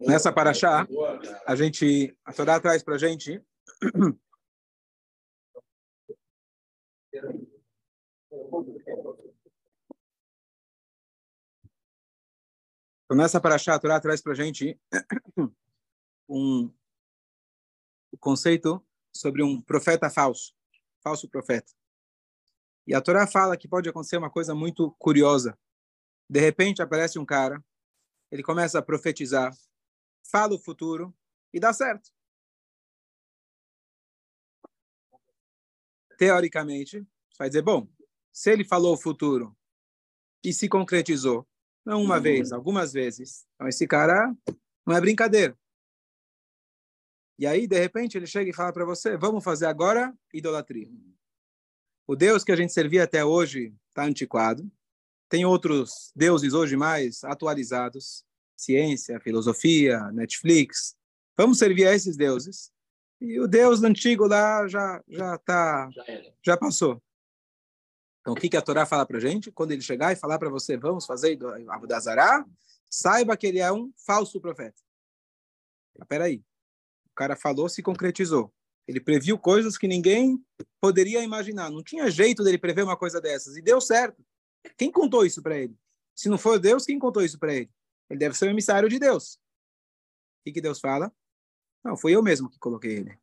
Nessa paraxá, a gente, a Torá traz para a gente Então, nessa paraxá, a Torá traz para a gente um conceito sobre um profeta falso, falso profeta. E a Torá fala que pode acontecer uma coisa muito curiosa. De repente aparece um cara, ele começa a profetizar, fala o futuro e dá certo. Teoricamente, vai dizer, bom, se ele falou o futuro e se concretizou, não uma vez, algumas vezes. Então, esse cara não é brincadeira. E aí, de repente, ele chega e fala para você: vamos fazer agora idolatria. O Deus que a gente servia até hoje está antiquado. Tem outros deuses hoje mais atualizados ciência, filosofia, Netflix. Vamos servir a esses deuses. E o Deus antigo lá já já tá já passou. Então, o que, que a Torá fala para a gente? Quando ele chegar e falar para você, vamos fazer Abudazará, saiba que ele é um falso profeta. Espera aí. O cara falou, se concretizou. Ele previu coisas que ninguém poderia imaginar. Não tinha jeito dele prever uma coisa dessas. E deu certo. Quem contou isso para ele? Se não for Deus, quem contou isso para ele? Ele deve ser o emissário de Deus. O que, Deus fala? Não, foi eu mesmo que coloquei ele.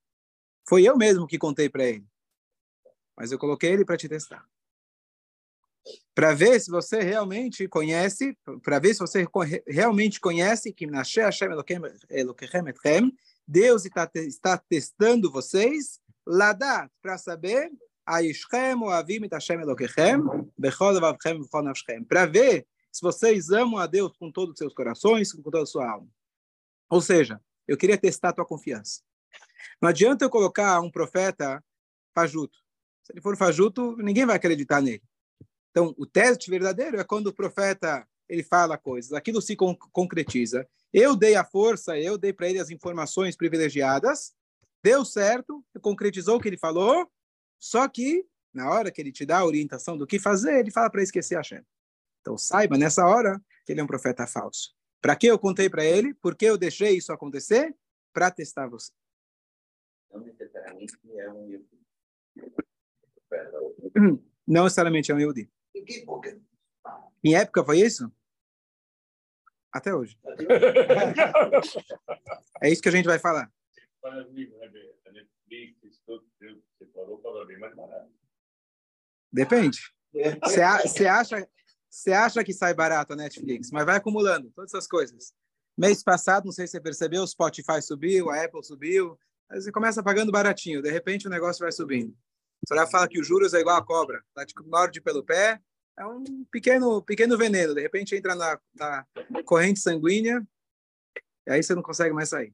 Foi eu mesmo que contei para ele. Mas eu coloquei ele para te testar para ver se você realmente conhece, para ver se você realmente conhece que Deus está, está testando vocês, lá para saber para ver se vocês amam a Deus com todos os seus corações, com toda a sua alma. Ou seja, eu queria testar a tua confiança. Não adianta eu colocar um profeta fajuto. Se ele for fajuto, ninguém vai acreditar nele. Então, o teste verdadeiro é quando o profeta ele fala coisas, aquilo se con concretiza. Eu dei a força, eu dei para ele as informações privilegiadas, deu certo, concretizou o que ele falou, só que na hora que ele te dá a orientação do que fazer, ele fala para esquecer a Shem. Então, saiba nessa hora que ele é um profeta falso. Para que eu contei para ele? Por que eu deixei isso acontecer? Para testar você. Não necessariamente é um Não necessariamente é um Yehudi. Em época foi isso? Até hoje. é isso que a gente vai falar. Depende. Você acha, você acha que sai barato a Netflix, mas vai acumulando todas essas coisas. Mês passado, não sei se você percebeu, o Spotify subiu, a Apple subiu. Aí você começa pagando baratinho, de repente o negócio vai subindo. Você já fala que os juros é igual a cobra, tá te morde pelo pé, é um pequeno, pequeno veneno. De repente entra na, na corrente sanguínea e aí você não consegue mais sair.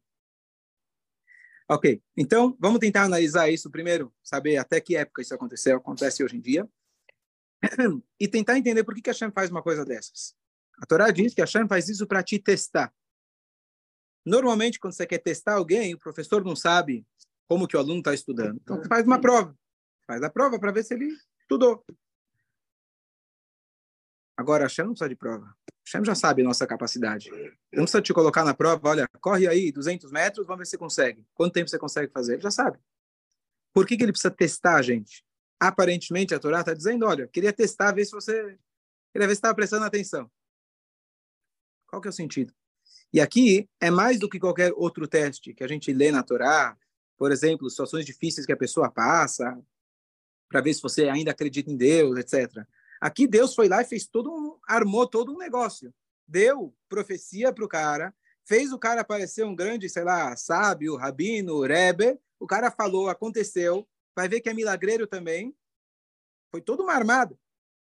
Ok, então vamos tentar analisar isso primeiro, saber até que época isso aconteceu, acontece hoje em dia, e tentar entender por que, que a Hashem faz uma coisa dessas. A Torá diz que a Hashem faz isso para te testar. Normalmente, quando você quer testar alguém, o professor não sabe como que o aluno está estudando. Então, faz uma prova. Faz a prova para ver se ele estudou. Agora, a Shem não precisa de prova. A Shem já sabe a nossa capacidade. Não precisa te colocar na prova, olha, corre aí 200 metros, vamos ver se você consegue. Quanto tempo você consegue fazer? Ele já sabe. Por que, que ele precisa testar a gente? Aparentemente, a Torá está dizendo, olha, queria testar, ver se você... Queria ver se estava prestando atenção. Qual que é o sentido? E aqui é mais do que qualquer outro teste que a gente lê na Torá, por exemplo, situações difíceis que a pessoa passa, para ver se você ainda acredita em Deus, etc. Aqui Deus foi lá e fez todo um, armou todo um negócio. Deu profecia para o cara, fez o cara parecer um grande, sei lá, sábio, rabino, rebe. O cara falou, aconteceu. Vai ver que é milagreiro também. Foi toda uma armada.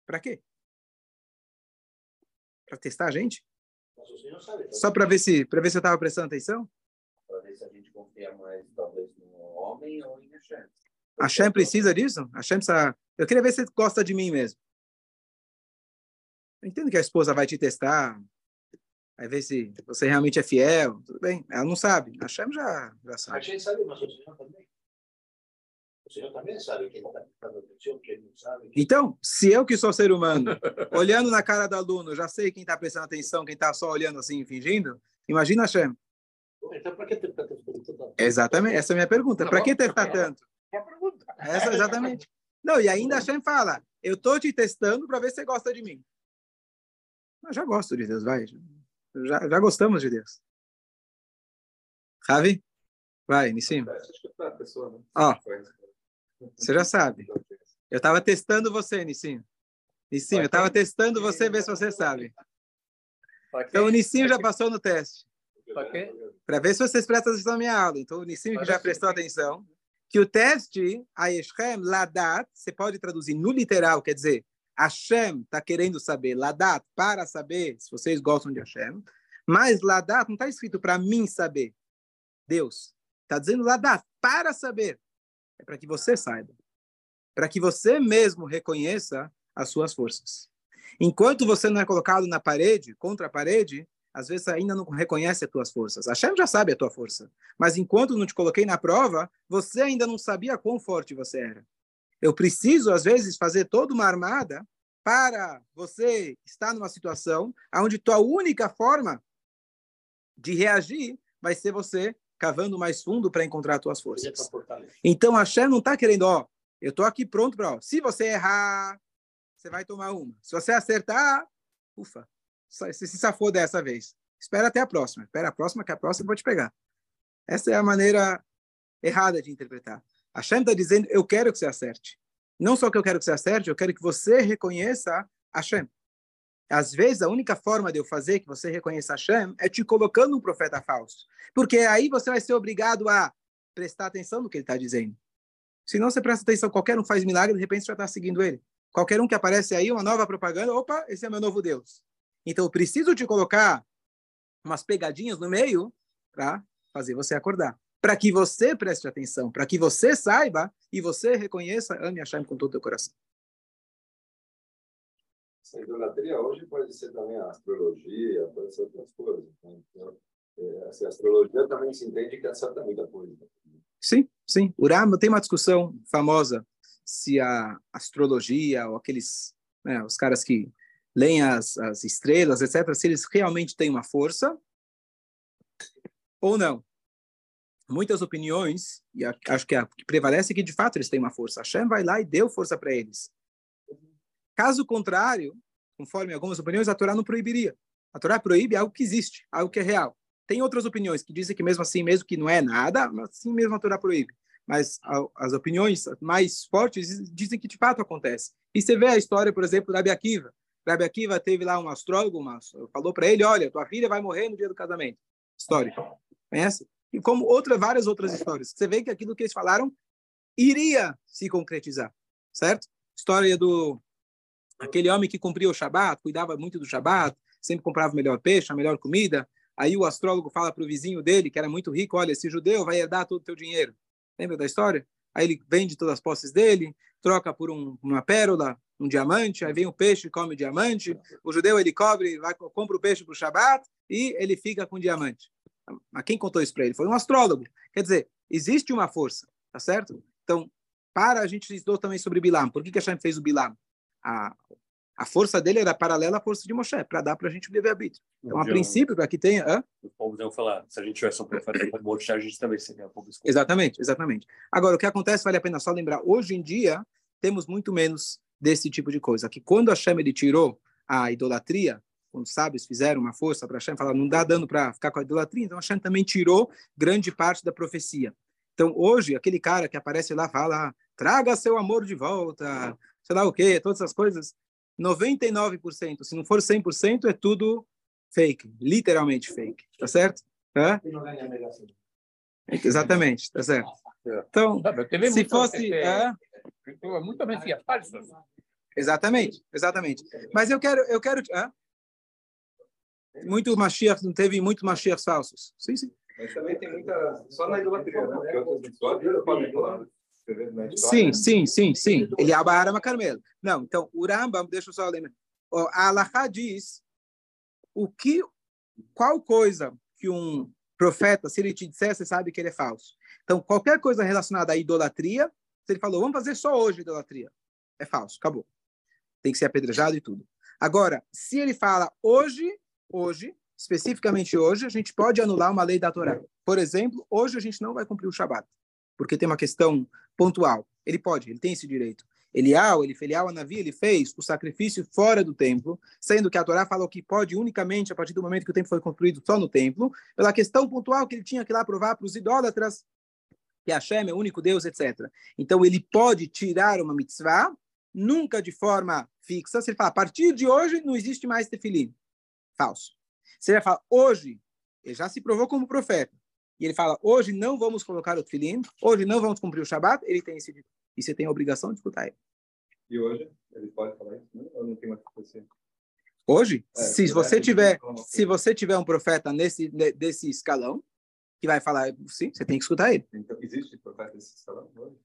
Para quê? Para testar a gente? Só para ver se para ver se eu estava prestando atenção? Para ver se a gente confia mais, talvez, no homem ou em Hashem. Hashem precisa disso? Hashem precisa... Eu queria ver se você gosta de mim mesmo. Eu entendo que a esposa vai te testar, vai ver se você realmente é fiel, tudo bem. Ela não sabe. A Shem já, já sabe. A gente sabe, mas o senhor também. O senhor também sabe quem está prestando atenção, quem não sabe. Então, se eu que sou ser humano, olhando na cara do aluno, já sei quem está prestando atenção, quem está só olhando assim, fingindo, imagina Hashem. Então, para que testar tanto? Exatamente, essa é a minha pergunta. Para que testar tanto? Uma pergunta. Essa, exatamente. Não, e ainda Hashem fala, eu estou te testando para ver se você gosta de mim. Mas já gosto de Deus, vai. Já, já gostamos de Deus. Ravi? Vai, Nissim. Ó, você já sabe. Eu estava testando você, Nissim. Nissim, eu estava testando você, ver se você sabe. Então, o Nissim já passou no teste. Para ver se vocês prestam atenção na minha aula. Então, o Nissim já prestou atenção. Que o teste, Ayeshem, Ladat, você pode traduzir no literal, quer dizer, Hashem está querendo saber, Ladat, para saber se vocês gostam de Hashem. Mas Ladat não está escrito para mim saber. Deus. Está dizendo Ladat, para saber. É para que você saiba. Para que você mesmo reconheça as suas forças. Enquanto você não é colocado na parede, contra a parede, às vezes ainda não reconhece as tuas forças. Hashem já sabe a tua força. Mas enquanto não te coloquei na prova, você ainda não sabia quão forte você era. Eu preciso, às vezes, fazer toda uma armada para você estar numa situação onde tua única forma de reagir vai ser você cavando mais fundo para encontrar as tuas forças. Então, Hashem não está querendo, ó, eu estou aqui pronto para, se você errar, você vai tomar uma. Se você acertar, ufa, você se safou dessa vez. Espera até a próxima. Espera a próxima, que a próxima eu vou te pegar. Essa é a maneira errada de interpretar. Hashem está dizendo, eu quero que você acerte. Não só que eu quero que você acerte, eu quero que você reconheça Hashem. Às vezes, a única forma de eu fazer que você reconheça Hashem é te colocando um profeta falso. Porque aí você vai ser obrigado a prestar atenção no que ele está dizendo. Se não você presta atenção, qualquer um faz milagre, de repente você já está seguindo ele. Qualquer um que aparece aí, uma nova propaganda, opa, esse é meu novo Deus. Então, eu preciso te colocar umas pegadinhas no meio para fazer você acordar. Para que você preste atenção, para que você saiba e você reconheça, ame Hashem com todo o teu coração. Essa idolatria hoje pode ser também a astrologia, pode ser outras coisas. Né? Então, é, assim, a astrologia também se entende que acerta muita coisa. Sim, sim. O Rama tem uma discussão famosa se a astrologia ou aqueles, né, os caras que leem as, as estrelas, etc., se eles realmente têm uma força ou não. Muitas opiniões, e acho que a que prevalece é que de fato eles têm uma força. Hashem vai lá e deu força para eles. Caso contrário, conforme algumas opiniões, a Torá não proibiria. A Torá proíbe algo que existe, algo que é real. Tem outras opiniões que dizem que mesmo assim, mesmo que não é nada, assim mesmo a Torá proíbe. Mas as opiniões mais fortes dizem que de fato acontece. E você vê a história, por exemplo, da Rabi Akiva. Akiva teve lá um astrólogo, uma, falou para ele, olha, tua filha vai morrer no dia do casamento. História. Conhece? E como outra, várias outras histórias. Você vê que aquilo que eles falaram iria se concretizar, certo? História do aquele homem que cumpria o Shabat, cuidava muito do Shabat, sempre comprava o melhor peixe, a melhor comida. Aí o astrólogo fala para o vizinho dele, que era muito rico, olha, esse judeu vai herdar todo o teu dinheiro. Lembra da história? Aí ele vende todas as posses dele, troca por um, uma pérola, um diamante, aí vem o peixe, come o diamante, o judeu ele cobre, vai, compra o peixe para o Shabat e ele fica com o diamante. Mas quem contou isso para ele? Foi um astrólogo. Quer dizer, existe uma força, tá certo? Então, para a gente estudou também sobre Bilam. Por que, que Hashem fez o Bilam? A, a força dele era paralela à força de Moshe, para dar para a gente o livre-arbítrio. Então, a princípio, para que tenha... Hã? Os povos iam falar, se a gente tivesse um profeta de Moshe, a gente também seria um povo Exatamente, exatamente. Agora, o que acontece, vale a pena só lembrar, hoje em dia, temos muito menos desse tipo de coisa. Que quando Hashem ele tirou a idolatria, quando os sábios fizeram uma força para Hashem, falaram, não dá dano para ficar com a idolatria, então Hashem também tirou grande parte da profecia. Então, hoje, aquele cara que aparece lá, fala, traga seu amor de volta, sei lá o quê, todas essas coisas, 99%, se não for 100%, é tudo fake, literalmente fake, tá certo? É? Exatamente, tá certo. Então, se fosse... É? Muita mentira falsa. Exatamente, exatamente. Mas eu quero, eu quero. Hã? Muito Mashiach, não teve muito Mashiach falsos. Sim, sim. Mas também tem muita. Só na idolatria, né? Porque outras histórias podem falar. Sim, sim, sim, sim. Ele é Abarama Carmelo. Não, então, o Rambam, deixa eu só lembrar. A Alaha diz o que, qual coisa que um profeta, se ele te disser, você sabe que ele é falso. Então, qualquer coisa relacionada à idolatria, Se ele falou, vamos fazer só hoje idolatria, é falso, acabou. Tem que ser apedrejado e tudo. Agora, se ele fala hoje, hoje, especificamente hoje, a gente pode anular uma lei da Torá. Por exemplo, hoje a gente não vai cumprir o Shabat, porque tem uma questão pontual. Ele pode, ele tem esse direito. Elial, ele Elial Anavi, ele fez o sacrifício fora do templo, sendo que a Torá falou que pode unicamente a partir do momento que o templo foi construído só no templo, pela questão pontual que ele tinha que lá provar para os idólatras que Hashem é o único Deus, etc. Então ele pode tirar uma mitzvah, nunca de forma fixa. Se ele fala, a partir de hoje não existe mais tefilim. Falso. Se ele fala, hoje, ele já se provou como profeta, e ele fala, hoje não vamos colocar o tefilim, hoje não vamos cumprir o Shabat, ele tem esse direito. E você tem a obrigação de escutar ele. E hoje, ele pode falar isso? Não? Ou não tem mais que Hoje, É, se você tiver, se você tiver um profeta nesse ne- desse escalão que vai falar, sim, você tem que escutar ele. Então, existe profeta desse salão hoje?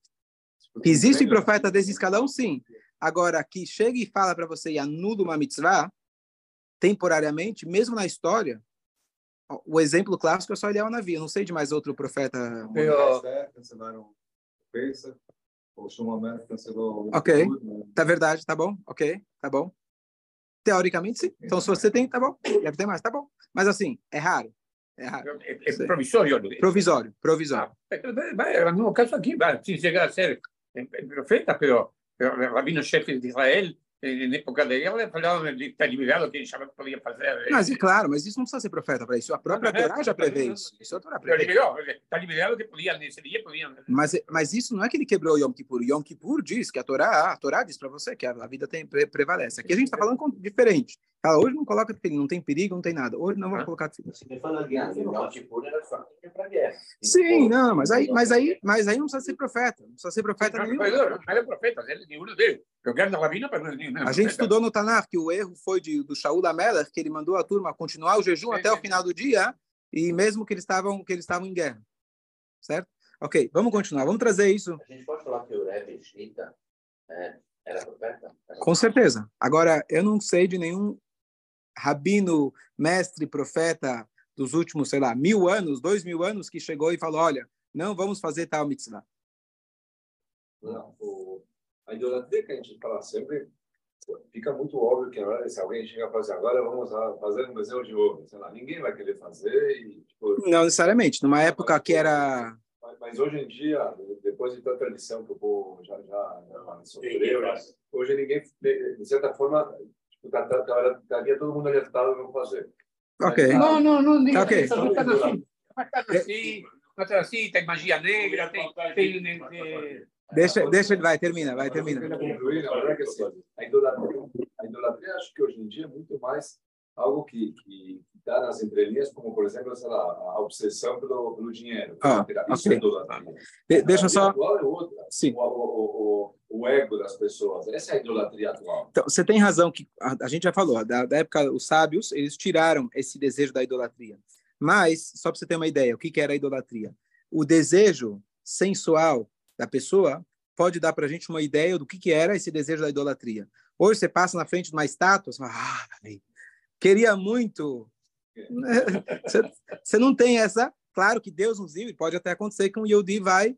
Existe profeta desse escalão, sim. Agora, que chega e fala para você e anula uma mitzvah, temporariamente, mesmo na história, o exemplo clássico é só Eliel Navi. Eu não sei de mais outro profeta. Eu... Cancelaram Pensa, o Shumamé cancelou o Ok. Né? Tá verdade, tá bom, ok, tá bom. Teoricamente, sim. Então, se você tem, tá bom. Deve ter mais, tá bom. Mas assim, é raro. É raro. É, é provisório. Provisório, provisório. É o mesmo caso aqui, vai, se chegar a ser profeta, pero, pero rabino-chefe de Israel, na época da guerra, falavam de estar liberado, que Shabbat podia fazer. eh, Mas é claro, mas isso não precisa ser profeta para isso. A própria Torá já prevê isso. Isso a Torá prevê. está liberado que podiam, nesse dia, podiam. Mas, mas isso não é que ele quebrou o Yom Kippur. Yom Kippur diz que a Torá, a Torá diz para você que a, vida tem, pre- prevalece. Aqui a gente está falando diferente. Fala, hoje não coloca tefilim, não tem perigo, não tem nada. Hoje não vamos Ah. colocar para. Sim, não, mas aí, mas aí, mas aí não precisa ser profeta. Não precisa ser profeta Não, nenhum. era profeta, ele é nenhum deles. Eu quero não é nenhum. A gente estudou no Tanar que o erro foi de, do Shaul da Melech, que ele mandou a turma continuar o jejum Sim, até o final do dia, e mesmo que eles estavam que eles estavam em guerra. Certo? Ok, vamos continuar. Vamos trazer isso. A gente pode falar que o Rebbe Shlita é, era profeta? Com certeza. Agora, eu não sei de nenhum rabino, mestre, profeta dos últimos, sei lá, mil anos, dois mil anos, que chegou e falou: olha, não vamos fazer tal mitzvah. Não, o, a idolatria que a gente fala sempre, fica muito óbvio que agora, se alguém chega a fazer agora, vamos fazer um bezerro de ouro. Sei lá, ninguém vai querer fazer e, tipo, Não necessariamente. Numa época que era. Mas, mas hoje em dia, depois de tanta lição que o povo já, já, já sofreu, hoje ninguém, de certa forma, tá, tá, tá, estaria todo mundo alertado para não fazer. Ok. Não, não, não diga Ok. isso, não está assim. Mas está assim, não está assim, tem magia negra, tem... tem, tem Deixa, deixa ele, vai, termina, vai, termina. Concluir, na verdade, que assim, a idolatria, a idolatria, acho que hoje em dia é muito mais algo que que está nas entrelinhas, como, por exemplo, sei lá, a obsessão pelo, pelo dinheiro. Ah, Isso ok. é idolatria. De- deixa só. atual é outra. Sim. O, o, o, o ego das pessoas. Essa é a idolatria atual. Então, você tem razão que a, a gente já falou, da, da época, os sábios, eles tiraram esse desejo da idolatria. Mas, só para você ter uma ideia, o que, que era a idolatria? O desejo sensual da pessoa pode dar para a gente uma ideia do que, que era esse desejo da idolatria. Hoje você passa na frente de uma estátua, você fala, ah, queria muito. Você, você não tem essa. Claro que Deus nos livre, pode até acontecer que um Yehudi vai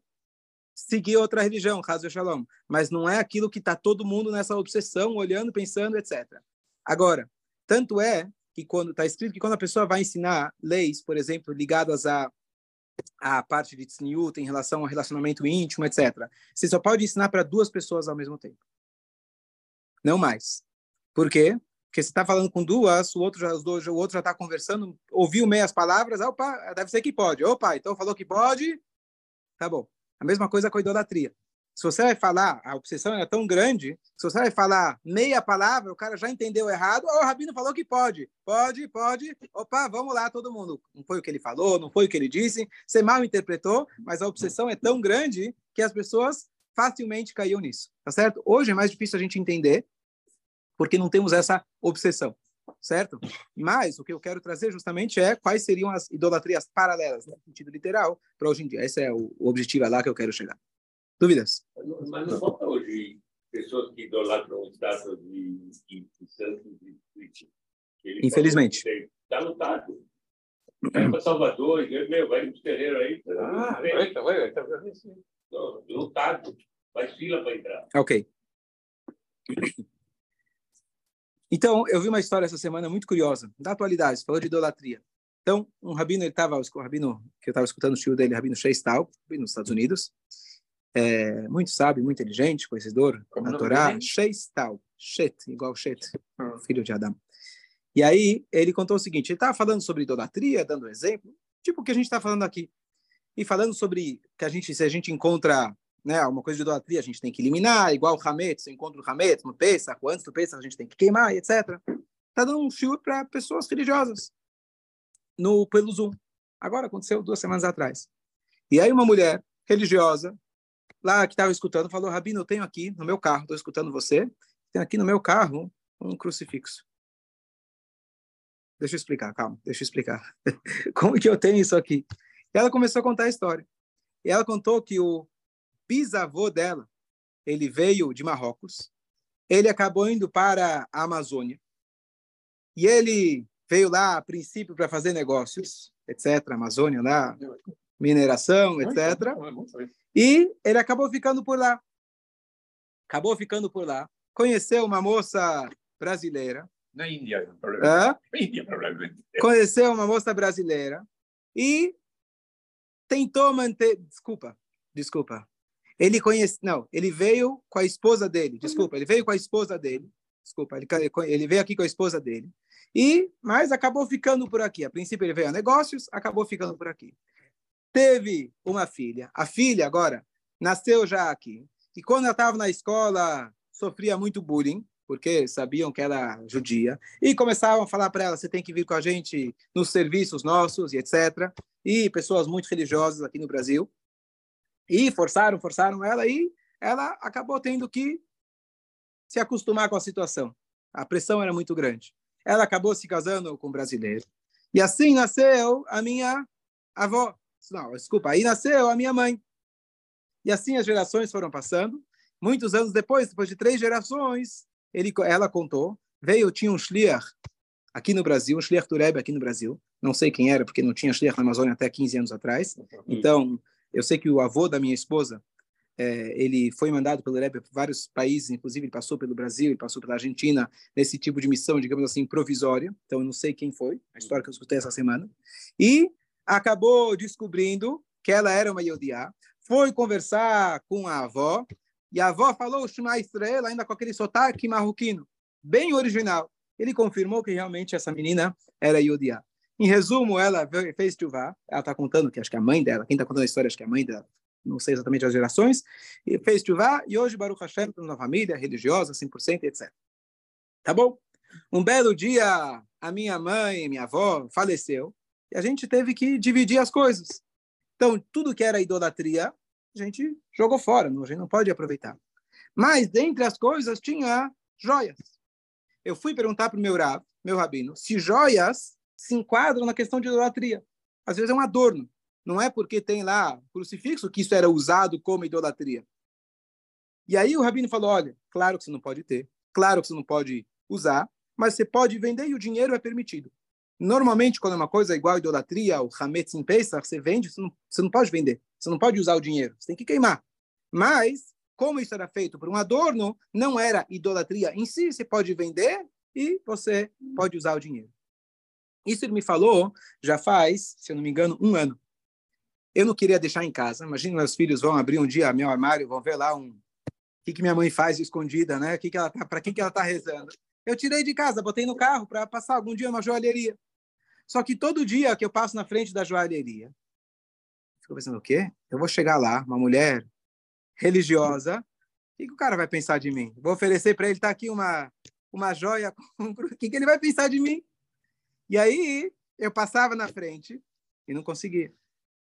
seguir outra religião, caso Shalom, mas não é aquilo que está todo mundo nessa obsessão, olhando, pensando, etc. Agora, tanto é que quando está escrito que quando a pessoa vai ensinar leis, por exemplo, ligadas a a parte de tzniut em relação ao relacionamento íntimo, etc. Você só pode ensinar para duas pessoas ao mesmo tempo. Não mais. Por quê? Porque você está falando com duas, o outro já está conversando, ouviu meias palavras, opa, deve ser que pode. Opa, então falou que pode, tá bom. A mesma coisa com a idolatria. Se você vai falar, a obsessão é tão grande, se você vai falar meia palavra, o cara já entendeu errado, o Rabino falou que pode. Pode, pode. Opa, vamos lá, todo mundo. Não foi o que ele falou, não foi o que ele disse. Você mal interpretou, mas a obsessão é tão grande que as pessoas facilmente caíam nisso. Tá certo? Hoje é mais difícil a gente entender, porque não temos essa obsessão. Certo? Mas o que eu quero trazer justamente é quais seriam as idolatrias paralelas, no sentido literal, para hoje em dia. Esse é o, objetivo é lá que eu quero chegar. Dúvidas? Mas não falta hoje pessoas que idolatram estátuas de, de, de santos e de- ele Infelizmente. Está lutado. Vai para Salvador, meu, vai no terreiro aí. Ah, eita, ué, eita, não, lutado. Faz fila para entrar. Ok. Então, eu vi uma história essa semana muito curiosa, da atualidade, falou de idolatria. Então, um rabino, ele estava, o rabino que eu estava escutando o tio dele, rabino Sheistal, nos Estados Unidos, é, muito sábio, muito inteligente, conhecedor Como nome Torá? Sheistal, Shet, igual Shet, filho de Adão. E aí, ele contou o seguinte, ele estava falando sobre idolatria, dando exemplo, tipo o que a gente está falando aqui, e falando sobre que a gente, se a gente encontra né, alguma coisa de idolatria, a gente tem que eliminar, igual o Hametz, se encontra o Hametz no Pesach, antes do Pesach a gente tem que queimar, etc. Está dando um shiur para pessoas religiosas no pelo Zoom. Agora aconteceu duas semanas atrás. E aí uma mulher religiosa, lá que estava escutando, falou, Rabino, eu tenho aqui no meu carro, estou escutando você, tenho aqui no meu carro um crucifixo. Deixa eu explicar, calma, deixa eu explicar. Como que eu tenho isso aqui? E ela começou a contar a história. E ela contou que o bisavô dela, ele veio de Marrocos, ele acabou indo para a Amazônia, e ele veio lá, a princípio, para fazer negócios, etc., Amazônia lá, mineração, etc., e ele acabou ficando por lá. Acabou ficando por lá. Conheceu uma moça brasileira. Na Índia, provavelmente. Hã? Na Índia, provavelmente. Conheceu uma moça brasileira e tentou manter. Desculpa, desculpa. Ele conhece. Não, ele veio com a esposa dele. Desculpa, ele veio com a esposa dele. Desculpa, ele, ele veio aqui com a esposa dele. E, mas acabou ficando por aqui. A princípio ele veio a negócios, acabou ficando por aqui. Teve uma filha. A filha agora nasceu já aqui. E quando ela estava na escola, sofria muito bullying, porque sabiam que era judia. E começavam a falar para ela: você tem que vir com a gente nos serviços nossos e etc. E pessoas muito religiosas aqui no Brasil. E forçaram, forçaram ela e ela acabou tendo que se acostumar com a situação. A pressão era muito grande. Ela acabou se casando com um brasileiro. E assim nasceu a minha avó. Não, desculpa, aí nasceu a minha mãe. E assim as gerações foram passando. Muitos anos depois, depois de três gerações, ele, ela contou, veio, tinha um shliach aqui no Brasil, um shliach Tureb aqui no Brasil. Não sei quem era, porque não tinha shliach na Amazônia até 15 anos atrás. Então, eu sei que o avô da minha esposa, é, ele foi mandado pelo Rebbe para vários países, inclusive ele passou pelo Brasil, ele passou pela Argentina, nesse tipo de missão, digamos assim, provisória. Então, eu não sei quem foi, a história que eu escutei essa semana. E acabou descobrindo que ela era uma Yodiá, foi conversar com a avó, e a avó falou o Shema Israel, ainda com aquele sotaque marroquino, bem original. Ele confirmou que realmente essa menina era Yodiá. Em resumo, ela fez chuvá, ela está contando que acho que a mãe dela, quem está contando a história, acho que é a mãe dela, não sei exatamente as gerações, e fez chuvá, e hoje Baruch Hashem tem uma família religiosa, 100%, etc. Tá bom? Um belo dia, a minha mãe, minha avó, faleceu, e a gente teve que dividir as coisas. Então, tudo que era idolatria, a gente jogou fora, a gente não pode aproveitar. Mas, dentre as coisas, tinha joias. Eu fui perguntar para o meu, rab, meu rabino se joias se enquadram na questão de idolatria. Às vezes é um adorno. Não é porque tem lá crucifixo que isso era usado como idolatria. E aí o rabino falou, olha, claro que você não pode ter, claro que você não pode usar, mas você pode vender e o dinheiro é permitido. Normalmente, quando é uma coisa igual a idolatria, o Hametz em Pesach, você vende, você não, você não pode vender, você não pode usar o dinheiro, você tem que queimar. Mas, como isso era feito por um adorno, não era idolatria em si, você pode vender e você pode usar o dinheiro. Isso ele me falou já faz, se eu não me engano, um ano. Eu não queria deixar em casa. Imagina meus filhos vão abrir um dia meu armário, vão ver lá um o que, que minha mãe faz escondida, né? Que que ela tá, para quem que ela está rezando? Eu tirei de casa, botei no carro para passar algum dia uma joalheria. Só que todo dia que eu passo na frente da joalheria, fico pensando o quê? Eu vou chegar lá, uma mulher religiosa, o que, que o cara vai pensar de mim? Vou oferecer para ele, tá aqui uma uma joia, o que, que ele vai pensar de mim? E aí eu passava na frente e não conseguia.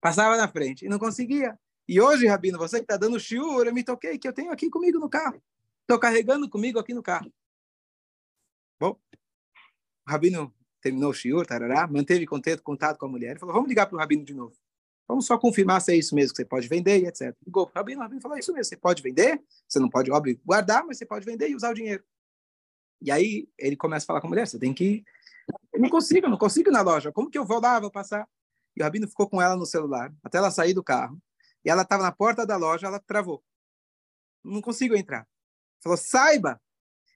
Passava na frente e não conseguia. E hoje, Rabino, você que está dando shiur, eu me toquei que eu tenho aqui comigo no carro. Estou carregando comigo aqui no carro. Bom, o Rabino terminou o shiur, tarará, manteve contato, contato com a mulher e falou, vamos ligar para o Rabino de novo. Vamos só confirmar se é isso mesmo que você pode vender e etc. Ligou para o Rabino, o Rabino falou, é isso mesmo, você pode vender, você não pode, óbvio, guardar, mas você pode vender e usar o dinheiro. E aí ele começa a falar com a mulher, você tem que... Eu não consigo, eu não consigo ir na loja. Como que eu vou lá, vou passar? E o Rabino ficou com ela no celular, até ela sair do carro. E ela estava na porta da loja, ela travou. não consigo entrar. Falou, saiba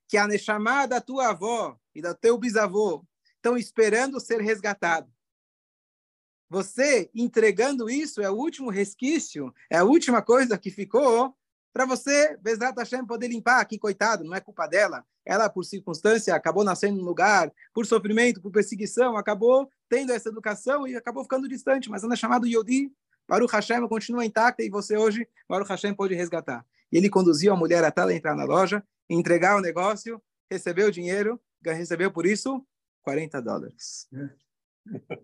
que a Neshama da tua avó e do teu bisavô estão esperando ser resgatado. Você entregando isso é o último resquício, é a última coisa que ficou para você, Bezrat Hashem, poder limpar. Aqui, coitado, não é culpa dela. Ela, por circunstância, acabou nascendo no lugar, por sofrimento, por perseguição, acabou tendo essa educação e acabou ficando distante. Mas ela é chamado Yodi. Baruch Hashem continua intacta e você hoje, Baruch Hashem, pode resgatar. E ele conduziu a mulher até ela entrar na loja, entregar o negócio, recebeu o dinheiro, recebeu por isso 40 dólares.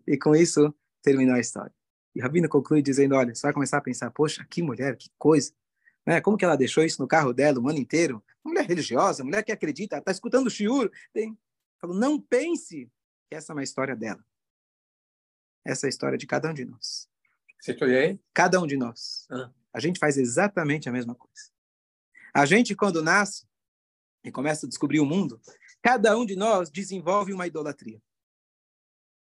E com isso, terminou a história. E Rabino conclui dizendo, olha, você vai começar a pensar, poxa, que mulher, que coisa. Né? Como que ela deixou isso no carro dela o ano inteiro? Uma mulher religiosa, mulher que acredita, está escutando o shiur. Tem... Falou, não pense que essa é uma história dela. Essa é a história de cada um de nós. Você aí? Cada um de nós. Ah. A gente faz exatamente a mesma coisa. A gente, quando nasce e começa a descobrir o mundo, cada um de nós desenvolve uma idolatria.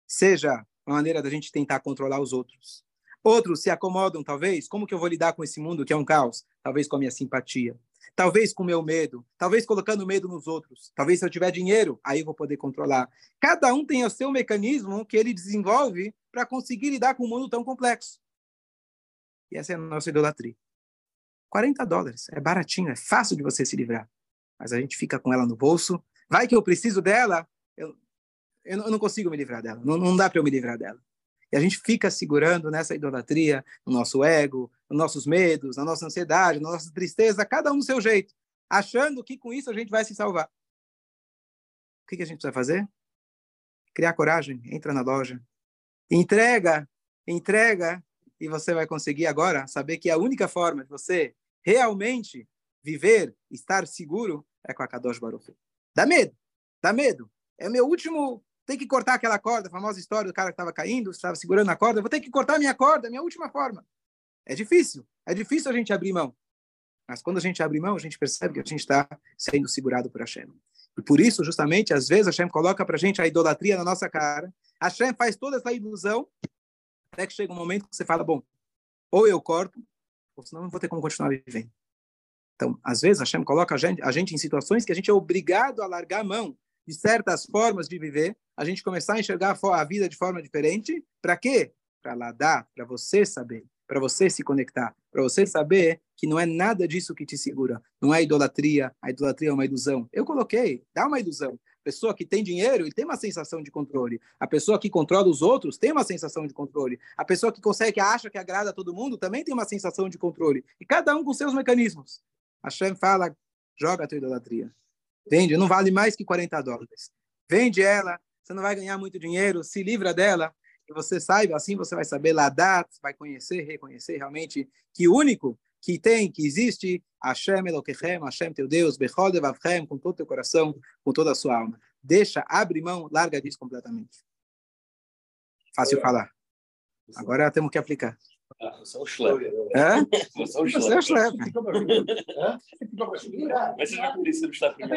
Seja uma maneira da gente tentar controlar os outros, Outros se acomodam, talvez. Como que eu vou lidar com esse mundo que é um caos? Talvez com a minha simpatia. Talvez com o meu medo. Talvez colocando medo nos outros. Talvez se eu tiver dinheiro, aí eu vou poder controlar. Cada um tem o seu mecanismo que ele desenvolve para conseguir lidar com um mundo tão complexo. E essa é a nossa idolatria. 40 dólares. É baratinho, é fácil de você se livrar. Mas a gente fica com ela no bolso. Vai que eu preciso dela. Eu, eu não consigo me livrar dela. Não, não dá para eu me livrar dela. E a gente fica segurando nessa idolatria, no nosso ego, nos nossos medos, na nossa ansiedade, na nossa tristeza, cada um do seu jeito, achando que com isso a gente vai se salvar. O que, que a gente precisa fazer? Criar coragem, entra na loja, entrega, entrega, e você vai conseguir agora saber que a única forma de você realmente viver, estar seguro, é com a Kadosh Baruch. Dá medo, dá medo. É o meu último tem que cortar aquela corda, a famosa história do cara que estava caindo, estava segurando a corda, vou ter que cortar minha corda, minha última forma. É difícil, é difícil a gente abrir mão. Mas quando a gente abre mão, a gente percebe que a gente está sendo segurado por Hashem. E por isso, justamente, às vezes Hashem coloca para a gente a idolatria na nossa cara. Hashem faz toda essa ilusão, até que chega um momento que você fala, bom, ou eu corto, ou senão não vou ter como continuar vivendo. Então, às vezes, Hashem coloca a gente, a gente em situações que a gente é obrigado a largar a mão de certas formas de viver, a gente começar a enxergar a vida de forma diferente. Para quê? Para lá dar, para você saber, para você se conectar, para você saber que não é nada disso que te segura. Não é idolatria, a idolatria é uma ilusão. Eu coloquei, dá uma ilusão. Pessoa que tem dinheiro, ele tem uma sensação de controle. A pessoa que controla os outros tem uma sensação de controle. A pessoa que consegue, que acha que agrada a todo mundo, também tem uma sensação de controle. E cada um com seus mecanismos. A Shem fala, joga a tua idolatria. Vende, não vale mais que 40 dólares. Vende ela, você não vai ganhar muito dinheiro, se livra dela, e você saiba, assim você vai saber ladar, vai conhecer, reconhecer realmente que o único que tem, que existe, Hashem Elokechem, Hashem teu Deus, Bechol Devavchem, com todo o teu coração, com toda a sua alma. Deixa, abre mão, larga disso completamente. Fácil falar. Agora temos que aplicar. Você é um schlepper. É? Você é um Você é um schlepper. schlepper. Mas você já conheceu o schlepper?